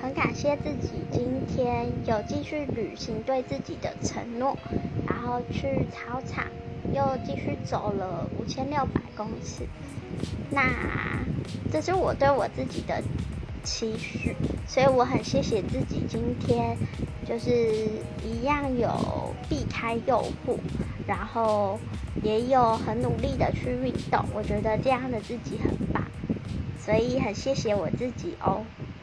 很感谢自己今天有继续履行对自己的承诺然后去操场又继续走了五千六百公尺。那这是我对我自己的期许所以我很谢谢自己今天就是一样有避开诱惑然后也有很努力的去运动我觉得这样的自己很棒所以很谢谢我自己哦。